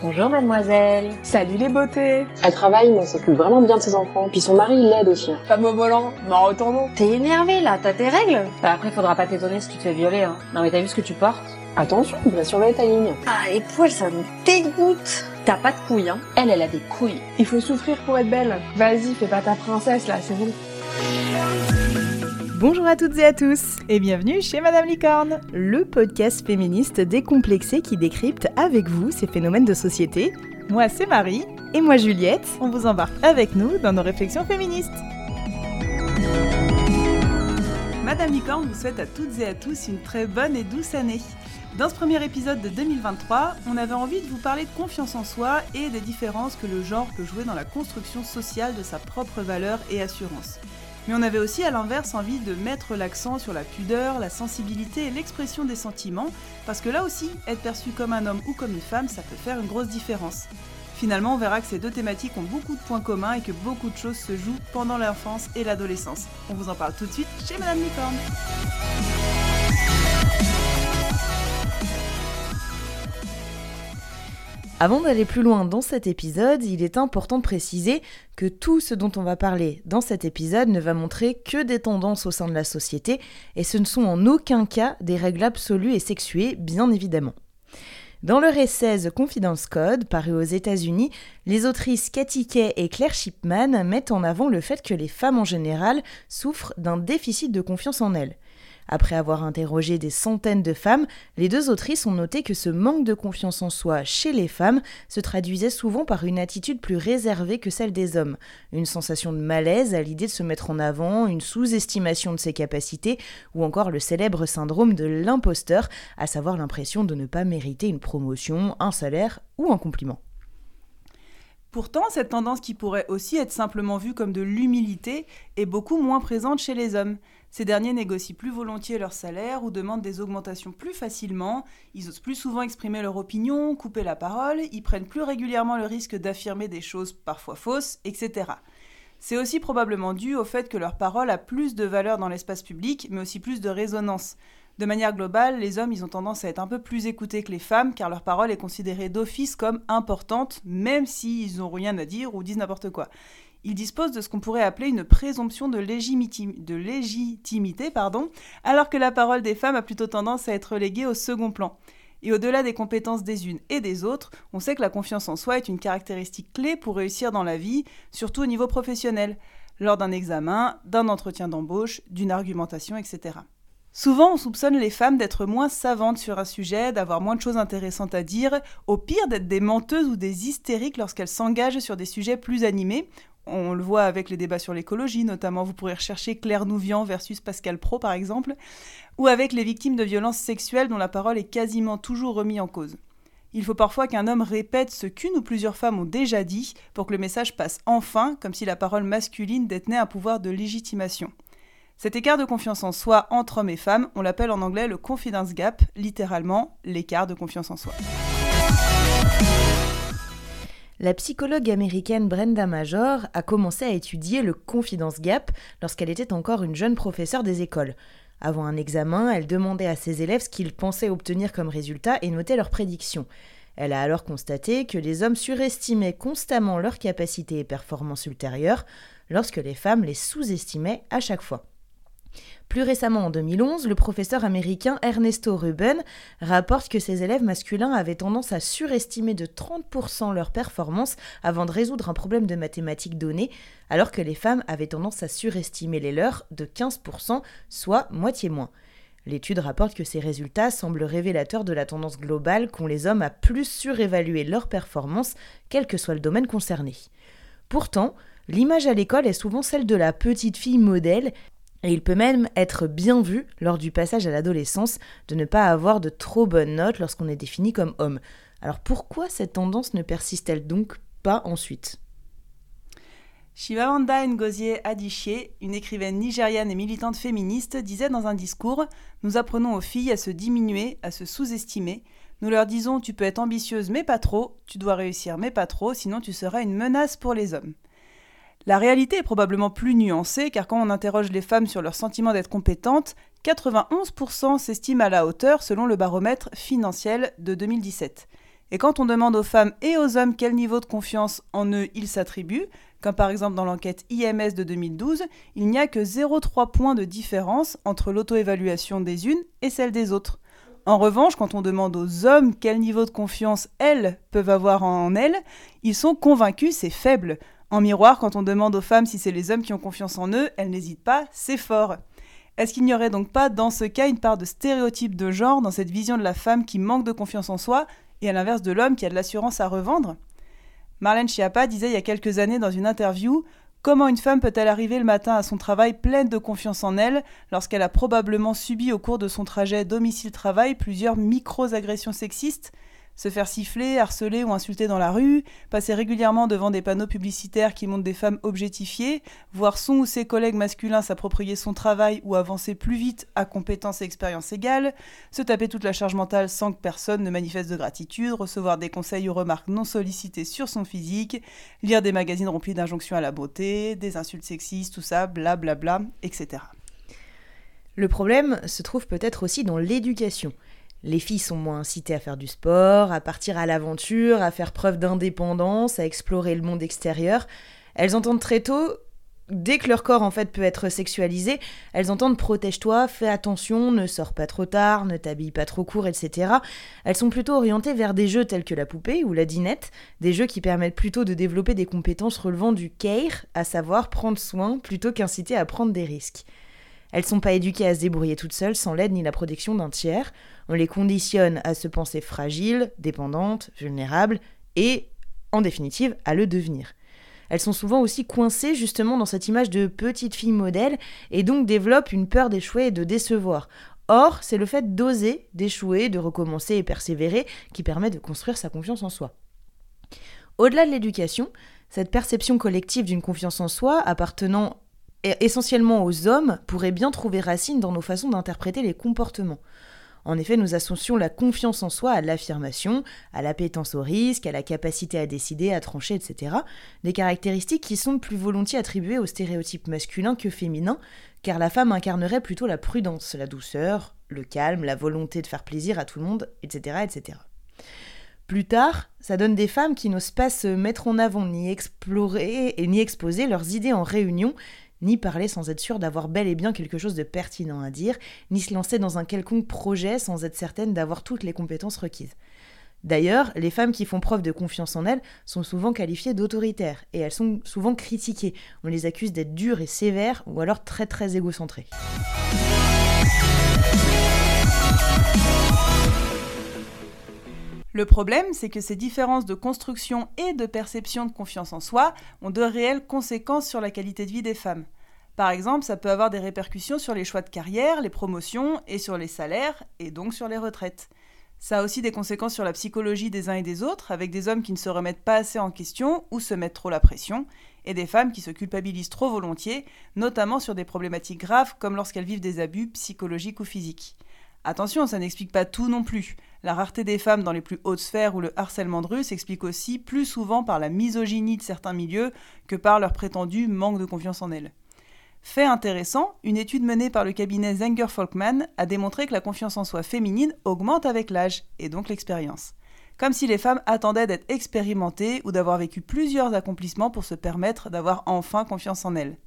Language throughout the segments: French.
Bonjour mademoiselle. Salut les beautés. Elle travaille mais elle s'occupe vraiment bien de ses enfants. Puis son mari il l'aide aussi. hein. Femme au volant, m'en retournons. T'es énervée là, t'as tes règles Bah après faudra pas t'étonner si tu te fais violer hein. Non mais t'as vu ce que tu portes Attention, il va surveiller ta ligne. Ah les poils ça me dégoûte T'as pas de couilles hein Elle, elle a des couilles. Il faut souffrir pour être belle. Vas-y, fais pas ta princesse là, c'est bon. Bonjour à toutes et à tous et bienvenue chez Madame Licorne, le podcast féministe décomplexé qui décrypte avec vous ces phénomènes de société. Moi c'est Marie et moi Juliette, on vous embarque avec nous dans nos réflexions féministes. Madame Licorne vous souhaite à toutes et à tous une très bonne et douce année. Dans ce premier épisode de 2023, on avait envie de vous parler de confiance en soi et des différences que le genre peut jouer dans la construction sociale de sa propre valeur et assurance. Mais on avait aussi à l'inverse envie de mettre l'accent sur la pudeur, la sensibilité et l'expression des sentiments, parce que là aussi, être perçu comme un homme ou comme une femme, ça peut faire une grosse différence. Finalement, on verra que ces deux thématiques ont beaucoup de points communs et que beaucoup de choses se jouent pendant l'enfance et l'adolescence. On vous en parle tout de suite chez Madame Licorne. Avant d'aller plus loin dans cet épisode, il est important de préciser que tout ce dont on va parler dans cet épisode ne va montrer que des tendances au sein de la société et ce ne sont en aucun cas des règles absolues et sexuées, bien évidemment. Dans leur essai The Confidence Code, paru aux États-Unis, les autrices Cathy Kay et Claire Shipman mettent en avant le fait que les femmes en général souffrent d'un déficit de confiance en elles. Après avoir interrogé des centaines de femmes, les deux autrices ont noté que ce manque de confiance en soi chez les femmes se traduisait souvent par une attitude plus réservée que celle des hommes, une sensation de malaise à l'idée de se mettre en avant, une sous-estimation de ses capacités, ou encore le célèbre syndrome de l'imposteur, à savoir l'impression de ne pas mériter une promotion, un salaire ou un compliment. Pourtant, cette tendance qui pourrait aussi être simplement vue comme de l'humilité est beaucoup moins présente chez les hommes. Ces derniers négocient plus volontiers leur salaire ou demandent des augmentations plus facilement, ils osent plus souvent exprimer leur opinion, couper la parole, ils prennent plus régulièrement le risque d'affirmer des choses parfois fausses, etc. C'est aussi probablement dû au fait que leur parole a plus de valeur dans l'espace public, mais aussi plus de résonance. De manière globale, les hommes, ils ont tendance à être un peu plus écoutés que les femmes, car leur parole est considérée d'office comme importante, même s'ils n'ont rien à dire ou disent n'importe quoi. Ils disposent de ce qu'on pourrait appeler une présomption de, légitimité, pardon, alors que la parole des femmes a plutôt tendance à être reléguée au second plan. Et au-delà des compétences des unes et des autres, on sait que la confiance en soi est une caractéristique clé pour réussir dans la vie, surtout au niveau professionnel, lors d'un examen, d'un entretien d'embauche, d'une argumentation, etc. Souvent, on soupçonne les femmes d'être moins savantes sur un sujet, d'avoir moins de choses intéressantes à dire, au pire d'être des menteuses ou des hystériques lorsqu'elles s'engagent sur des sujets plus animés. On le voit avec les débats sur l'écologie, notamment vous pourrez rechercher Claire Nouvian versus Pascal Pro par exemple, ou avec les victimes de violences sexuelles dont la parole est quasiment toujours remise en cause. Il faut parfois qu'un homme répète ce qu'une ou plusieurs femmes ont déjà dit pour que le message passe enfin, comme si la parole masculine détenait un pouvoir de légitimation. Cet écart de confiance en soi entre hommes et femmes, on l'appelle en anglais le confidence gap, littéralement l'écart de confiance en soi. La psychologue américaine Brenda Major a commencé à étudier le confidence gap lorsqu'elle était encore une jeune professeure des écoles. Avant un examen, elle demandait à ses élèves ce qu'ils pensaient obtenir comme résultat et notait leurs prédictions. Elle a alors constaté que les hommes surestimaient constamment leurs capacités et performances ultérieures, lorsque les femmes les sous-estimaient à chaque fois. Plus récemment, en 2011, le professeur américain Ernesto Ruben rapporte que ses élèves masculins avaient tendance à surestimer de 30% leurs performances avant de résoudre un problème de mathématiques donné, alors que les femmes avaient tendance à surestimer les leurs de 15%, soit moitié moins. L'étude rapporte que ces résultats semblent révélateurs de la tendance globale qu'ont les hommes à plus surévaluer leurs performances, quel que soit le domaine concerné. Pourtant, l'image à l'école est souvent celle de la petite fille modèle et il peut même être bien vu, lors du passage à l'adolescence, de ne pas avoir de trop bonnes notes lorsqu'on est défini comme homme. Alors pourquoi cette tendance ne persiste-t-elle donc pas ensuite? Shivamanda Ngozi Adichie, une écrivaine nigériane et militante féministe, disait dans un discours Nous apprenons aux filles à se diminuer, à se sous-estimer. Nous leur disons Tu peux être ambitieuse mais pas trop, tu dois réussir mais pas trop, sinon tu seras une menace pour les hommes. La réalité est probablement plus nuancée car quand on interroge les femmes sur leur sentiment d'être compétentes, 91% s'estiment à la hauteur selon le baromètre financier de 2017. Et quand on demande aux femmes et aux hommes quel niveau de confiance en eux ils s'attribuent, comme par exemple dans l'enquête IMS de 2012, il n'y a que 0,3 points de différence entre l'auto-évaluation des unes et celle des autres. En revanche, quand on demande aux hommes quel niveau de confiance elles peuvent avoir en elles, ils sont convaincus c'est faible. En miroir, quand on demande aux femmes si c'est les hommes qui ont confiance en eux, elles n'hésitent pas, c'est fort. Est-ce qu'il n'y aurait donc pas dans ce cas une part de stéréotype de genre dans cette vision de la femme qui manque de confiance en soi et à l'inverse de l'homme qui a de l'assurance à revendre? Marlène Schiappa disait il y a quelques années dans une interview Comment une femme peut-elle arriver le matin à son travail pleine de confiance en elle lorsqu'elle a probablement subi au cours de son trajet domicile-travail plusieurs micro-agressions sexistes? Se faire siffler, harceler ou insulter dans la rue, passer régulièrement devant des panneaux publicitaires qui montrent des femmes objectifiées, voir son ou ses collègues masculins s'approprier son travail ou avancer plus vite à compétences et expériences égales, se taper toute la charge mentale sans que personne ne manifeste de gratitude, recevoir des conseils ou remarques non sollicitées sur son physique, lire des magazines remplis d'injonctions à la beauté, des insultes sexistes, tout ça, blablabla, etc. Le problème se trouve peut-être aussi dans l'éducation. Les filles sont moins incitées à faire du sport, à partir à l'aventure, à faire preuve d'indépendance, à explorer le monde extérieur. Elles entendent très tôt, dès que leur corps en fait peut être sexualisé, elles entendent protège-toi, fais attention, ne sors pas trop tard, ne t'habille pas trop court, etc. Elles sont plutôt orientées vers des jeux tels que la poupée ou la dinette, des jeux qui permettent plutôt de développer des compétences relevant du care, à savoir prendre soin plutôt qu'inciter à prendre des risques. Elles sont pas éduquées à se débrouiller toutes seules sans l'aide ni la protection d'un tiers. On les conditionne à se penser fragiles, dépendantes, vulnérables et, en définitive, à le devenir. Elles sont souvent aussi coincées justement dans cette image de petite fille modèle et donc développent une peur d'échouer et de décevoir. Or, c'est le fait d'oser, d'échouer, de recommencer et persévérer qui permet de construire sa confiance en soi. Au-delà de l'éducation, cette perception collective d'une confiance en soi appartenant essentiellement aux hommes pourrait bien trouver racine dans nos façons d'interpréter les comportements. En effet, nous associons la confiance en soi à l'affirmation, à l'appétence au risque, à la capacité à décider, à trancher, etc. Des caractéristiques qui sont plus volontiers attribuées aux stéréotypes masculins que féminins, car la femme incarnerait plutôt la prudence, la douceur, le calme, la volonté de faire plaisir à tout le monde, etc. etc. Plus tard, ça donne des femmes qui n'osent pas se mettre en avant, ni explorer et ni exposer leurs idées en réunion, ni parler sans être sûr d'avoir bel et bien quelque chose de pertinent à dire, ni se lancer dans un quelconque projet sans être certaine d'avoir toutes les compétences requises. D'ailleurs, les femmes qui font preuve de confiance en elles sont souvent qualifiées d'autoritaires, et elles sont souvent critiquées. On les accuse d'être dures et sévères, ou alors très très égocentrées. Le problème, c'est que ces différences de construction et de perception de confiance en soi ont de réelles conséquences sur la qualité de vie des femmes. Par exemple, ça peut avoir des répercussions sur les choix de carrière, les promotions et sur les salaires, et donc sur les retraites. Ça a aussi des conséquences sur la psychologie des uns et des autres, avec des hommes qui ne se remettent pas assez en question ou se mettent trop la pression, et des femmes qui se culpabilisent trop volontiers, notamment sur des problématiques graves comme lorsqu'elles vivent des abus psychologiques ou physiques. Attention, ça n'explique pas tout non plus. La rareté des femmes dans les plus hautes sphères ou le harcèlement de rue s'explique aussi plus souvent par la misogynie de certains milieux que par leur prétendu manque de confiance en elles. Fait intéressant, une étude menée par le cabinet Zenger Folkman a démontré que la confiance en soi féminine augmente avec l'âge, et donc l'expérience. Comme si les femmes attendaient d'être expérimentées ou d'avoir vécu plusieurs accomplissements pour se permettre d'avoir enfin confiance en elles.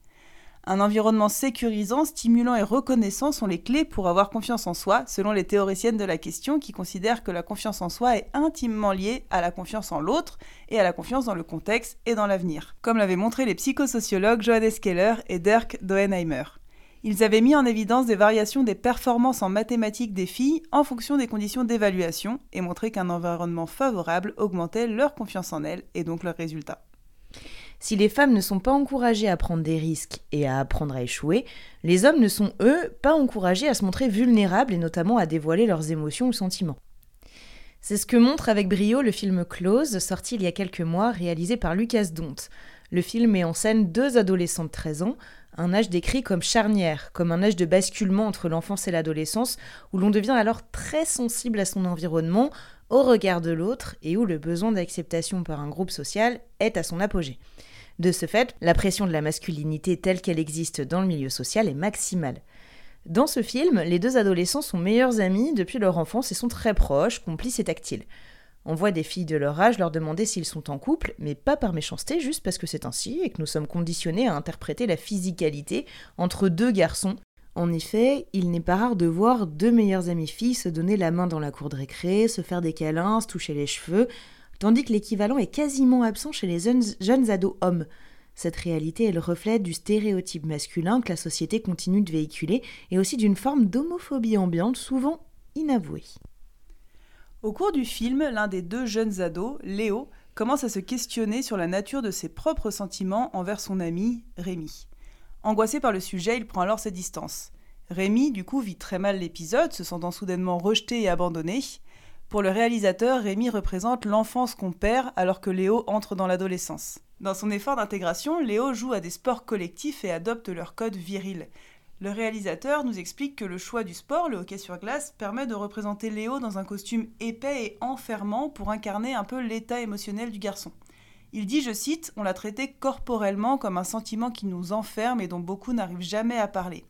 Un environnement sécurisant, stimulant et reconnaissant sont les clés pour avoir confiance en soi, selon les théoriciennes de la question qui considèrent que la confiance en soi est intimement liée à la confiance en l'autre et à la confiance dans le contexte et dans l'avenir, comme l'avaient montré les psychosociologues Johannes Keller et Dirk Doenheimer. Ils avaient mis en évidence des variations des performances en mathématiques des filles en fonction des conditions d'évaluation et montré qu'un environnement favorable augmentait leur confiance en elles et donc leurs résultats. Si les femmes ne sont pas encouragées à prendre des risques et à apprendre à échouer, les hommes ne sont, eux, pas encouragés à se montrer vulnérables et notamment à dévoiler leurs émotions ou sentiments. C'est ce que montre avec brio le film Close, sorti il y a quelques mois, réalisé par Lucas Dont. Le film met en scène deux adolescents de 13 ans, un âge décrit comme charnière, comme un âge de basculement entre l'enfance et l'adolescence, où l'on devient alors très sensible à son environnement, au regard de l'autre, et où le besoin d'acceptation par un groupe social est à son apogée. De ce fait, la pression de la masculinité telle qu'elle existe dans le milieu social est maximale. Dans ce film, les deux adolescents sont meilleurs amis depuis leur enfance et sont très proches, complices et tactiles. On voit des filles de leur âge leur demander s'ils sont en couple, mais pas par méchanceté, juste parce que c'est ainsi et que nous sommes conditionnés à interpréter la physicalité entre deux garçons. En effet, il n'est pas rare de voir deux meilleures amies filles se donner la main dans la cour de récré, se faire des câlins, se toucher les cheveux, tandis que l'équivalent est quasiment absent chez les jeunes, ados hommes. Cette réalité est le reflet du stéréotype masculin que la société continue de véhiculer et aussi d'une forme d'homophobie ambiante souvent inavouée. Au cours du film, l'un des deux jeunes ados, Léo, commence à se questionner sur la nature de ses propres sentiments envers son ami, Rémi. Angoissé par le sujet, il prend alors ses distances. Rémi, du coup, vit très mal l'épisode, se sentant soudainement rejeté et abandonné. Pour le réalisateur, Rémi représente l'enfance qu'on perd alors que Léo entre dans l'adolescence. Dans son effort d'intégration, Léo joue à des sports collectifs et adopte leur code viril. Le réalisateur nous explique que le choix du sport, le hockey sur glace, permet de représenter Léo dans un costume épais et enfermant pour incarner un peu l'état émotionnel du garçon. Il dit, je cite, On l'a traité corporellement comme un sentiment qui nous enferme et dont beaucoup n'arrivent jamais à parler.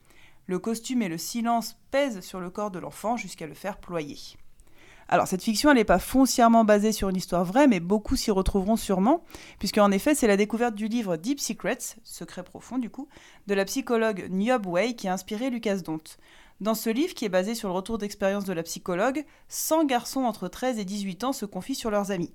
Le costume et le silence pèsent sur le corps de l'enfant jusqu'à le faire ployer. Alors cette fiction, elle n'est pas foncièrement basée sur une histoire vraie, mais beaucoup s'y retrouveront sûrement, puisque en effet, c'est la découverte du livre Deep Secrets, Secret profond du coup, de la psychologue Niob Way qui a inspiré Lucas Dont. Dans ce livre, qui est basé sur le retour d'expérience de la psychologue, 100 garçons entre 13 et 18 ans se confient sur leurs amis.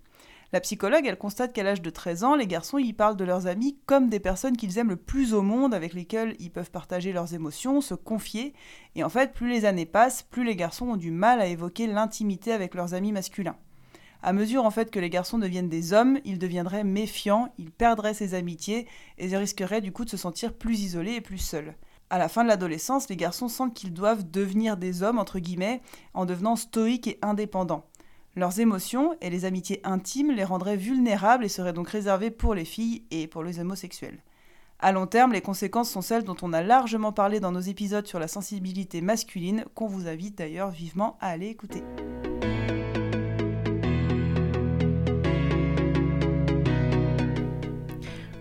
La psychologue, elle constate qu'à l'âge de 13 ans, les garçons y parlent de leurs amis comme des personnes qu'ils aiment le plus au monde, avec lesquelles ils peuvent partager leurs émotions, se confier. Et en fait, plus les années passent, plus les garçons ont du mal à évoquer l'intimité avec leurs amis masculins. À mesure en fait que les garçons deviennent des hommes, ils deviendraient méfiants, ils perdraient ses amitiés et ils risqueraient du coup de se sentir plus isolés et plus seuls. À la fin de l'adolescence, les garçons sentent qu'ils doivent devenir des hommes, entre guillemets, en devenant stoïques et indépendants. Leurs émotions et les amitiés intimes les rendraient vulnérables et seraient donc réservées pour les filles et pour les homosexuels. À long terme, les conséquences sont celles dont on a largement parlé dans nos épisodes sur la sensibilité masculine, qu'on vous invite d'ailleurs vivement à aller écouter.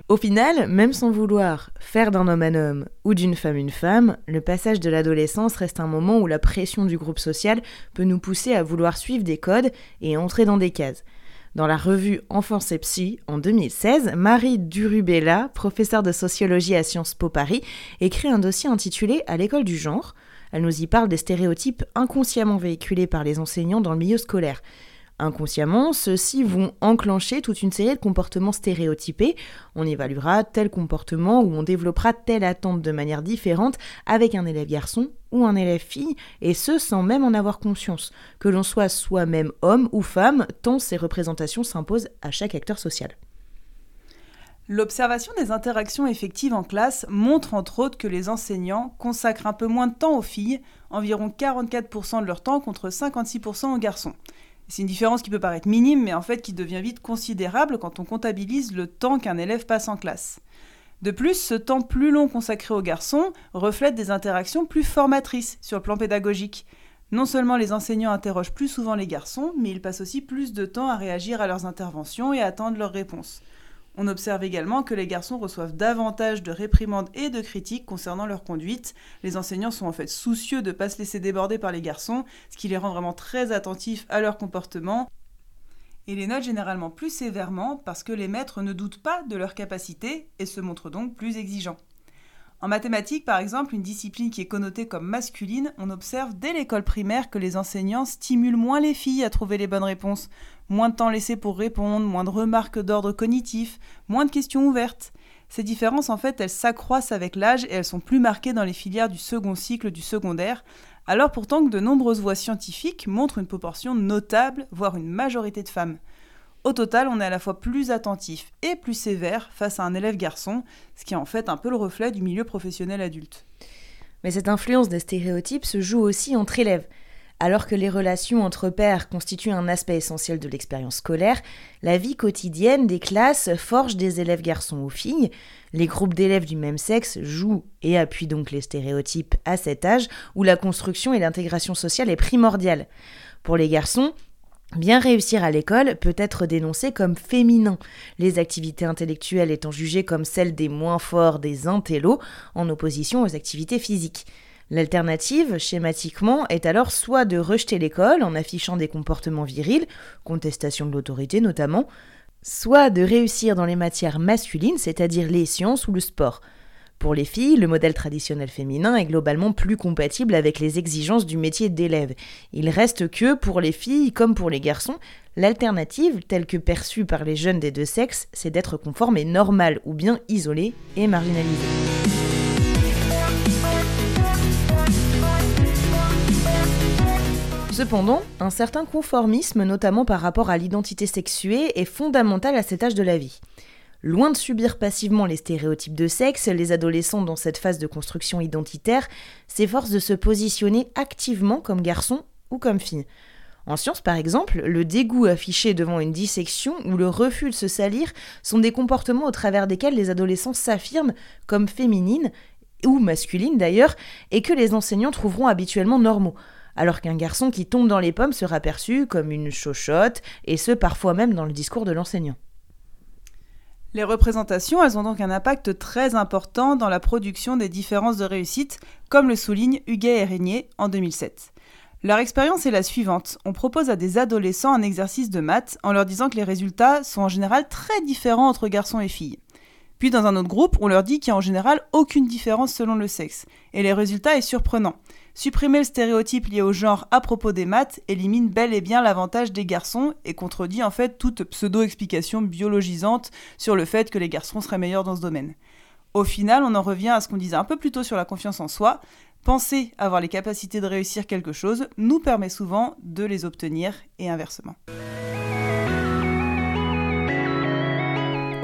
Au final, même sans vouloir faire d'un homme un homme ou d'une femme une femme, le passage de l'adolescence reste un moment où la pression du groupe social peut nous pousser à vouloir suivre des codes et entrer dans des cases. Dans la revue Enfance et Psy, en 2016, Marie Durubella, professeure de sociologie à Sciences Po Paris, écrit un dossier intitulé À l'école du genre. Elle nous y parle des stéréotypes inconsciemment véhiculés par les enseignants dans le milieu scolaire. Inconsciemment, ceux-ci vont enclencher toute une série de comportements stéréotypés. On évaluera tel comportement ou on développera telle attente de manière différente avec un élève garçon ou un élève fille, et ce sans même en avoir conscience, que l'on soit soi-même homme ou femme, tant ces représentations s'imposent à chaque acteur social. L'observation des interactions effectives en classe montre entre autres que les enseignants consacrent un peu moins de temps aux filles, environ 44% de leur temps contre 56% aux garçons. C'est une différence qui peut paraître minime, mais en fait qui devient vite considérable quand on comptabilise le temps qu'un élève passe en classe. De plus, ce temps plus long consacré aux garçons reflète des interactions plus formatrices sur le plan pédagogique. Non seulement les enseignants interrogent plus souvent les garçons, mais ils passent aussi plus de temps à réagir à leurs interventions et à attendre leurs réponses. On observe également que les garçons reçoivent davantage de réprimandes et de critiques concernant leur conduite. Les enseignants sont en fait soucieux de ne pas se laisser déborder par les garçons, ce qui les rend vraiment très attentifs à leur comportement et les notent généralement plus sévèrement parce que les maîtres ne doutent pas de leur capacité et se montrent donc plus exigeants. En mathématiques, par exemple, une discipline qui est connotée comme masculine, on observe dès l'école primaire que les enseignants stimulent moins les filles à trouver les bonnes réponses, moins de temps laissé pour répondre, moins de remarques d'ordre cognitif, moins de questions ouvertes. Ces différences, en fait, elles s'accroissent avec l'âge et elles sont plus marquées dans les filières du second cycle du secondaire, alors pourtant que de nombreuses voies scientifiques montrent une proportion notable, voire une majorité de femmes. Au total, on est à la fois plus attentif et plus sévère face à un élève garçon, ce qui est en fait un peu le reflet du milieu professionnel adulte. Mais cette influence des stéréotypes se joue aussi entre élèves. Alors que les relations entre pairs constituent un aspect essentiel de l'expérience scolaire, la vie quotidienne des classes forge des élèves garçons ou filles. Les groupes d'élèves du même sexe jouent et appuient donc les stéréotypes à cet âge où la construction et l'intégration sociale est primordiale. Pour les garçons, Bien réussir à l'école peut être dénoncé comme féminin, les activités intellectuelles étant jugées comme celles des moins forts des intellos, en opposition aux activités physiques. L'alternative, schématiquement, est alors soit de rejeter l'école en affichant des comportements virils, contestation de l'autorité notamment, soit de réussir dans les matières masculines, c'est-à-dire les sciences ou le sport. Pour les filles, le modèle traditionnel féminin est globalement plus compatible avec les exigences du métier d'élève. Il reste que, pour les filles comme pour les garçons, l'alternative, telle que perçue par les jeunes des deux sexes, c'est d'être conforme et normal ou bien isolé et marginalisé. Cependant, un certain conformisme, notamment par rapport à l'identité sexuée, est fondamental à cet âge de la vie. Loin de subir passivement les stéréotypes de sexe, les adolescents dans cette phase de construction identitaire s'efforcent de se positionner activement comme garçon ou comme fille. En sciences, par exemple, le dégoût affiché devant une dissection ou le refus de se salir sont des comportements au travers desquels les adolescents s'affirment comme féminines, ou masculines d'ailleurs, et que les enseignants trouveront habituellement normaux alors qu'un garçon qui tombe dans les pommes sera perçu comme une chochotte, et ce parfois même dans le discours de l'enseignant. Les représentations, elles ont donc un impact très important dans la production des différences de réussite, comme le souligne Huguet et Régnier en 2007. Leur expérience est la suivante. On propose à des adolescents un exercice de maths en leur disant que les résultats sont en général très différents entre garçons et filles. Puis dans un autre groupe, on leur dit qu'il n'y a en général aucune différence selon le sexe. Et les résultats est surprenant. Supprimer le stéréotype lié au genre à propos des maths élimine bel et bien l'avantage des garçons et contredit en fait toute pseudo-explication biologisante sur le fait que les garçons seraient meilleurs dans ce domaine. Au final, on en revient à ce qu'on disait un peu plus tôt sur la confiance en soi. Penser avoir les capacités de réussir quelque chose nous permet souvent de les obtenir et inversement.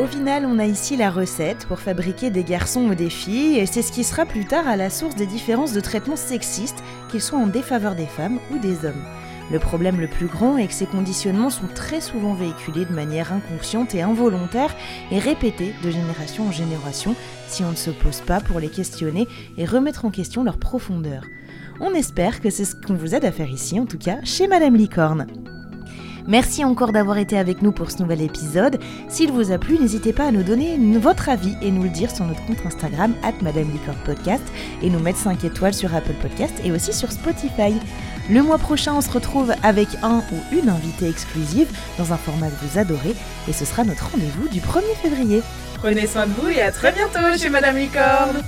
Au final, on a ici la recette pour fabriquer des garçons ou des filles, et c'est ce qui sera plus tard à la source des différences de traitement sexistes, qu'ils soient en défaveur des femmes ou des hommes. Le problème le plus grand est que ces conditionnements sont très souvent véhiculés de manière inconsciente et involontaire et répétés de génération en génération si on ne se pose pas pour les questionner et remettre en question leur profondeur. On espère que c'est ce qu'on vous aide à faire ici, en tout cas chez Madame Licorne. Merci encore d'avoir été avec nous pour ce nouvel épisode. S'il vous a plu, n'hésitez pas à nous donner votre avis et nous le dire sur notre compte Instagram, at Madame Podcast, et nous mettre 5 étoiles sur Apple Podcast et aussi sur Spotify. Le mois prochain, on se retrouve avec un ou une invitée exclusive dans un format que vous adorez, et ce sera notre rendez-vous du 1er février. Prenez soin de vous et à très bientôt chez Madame Licorne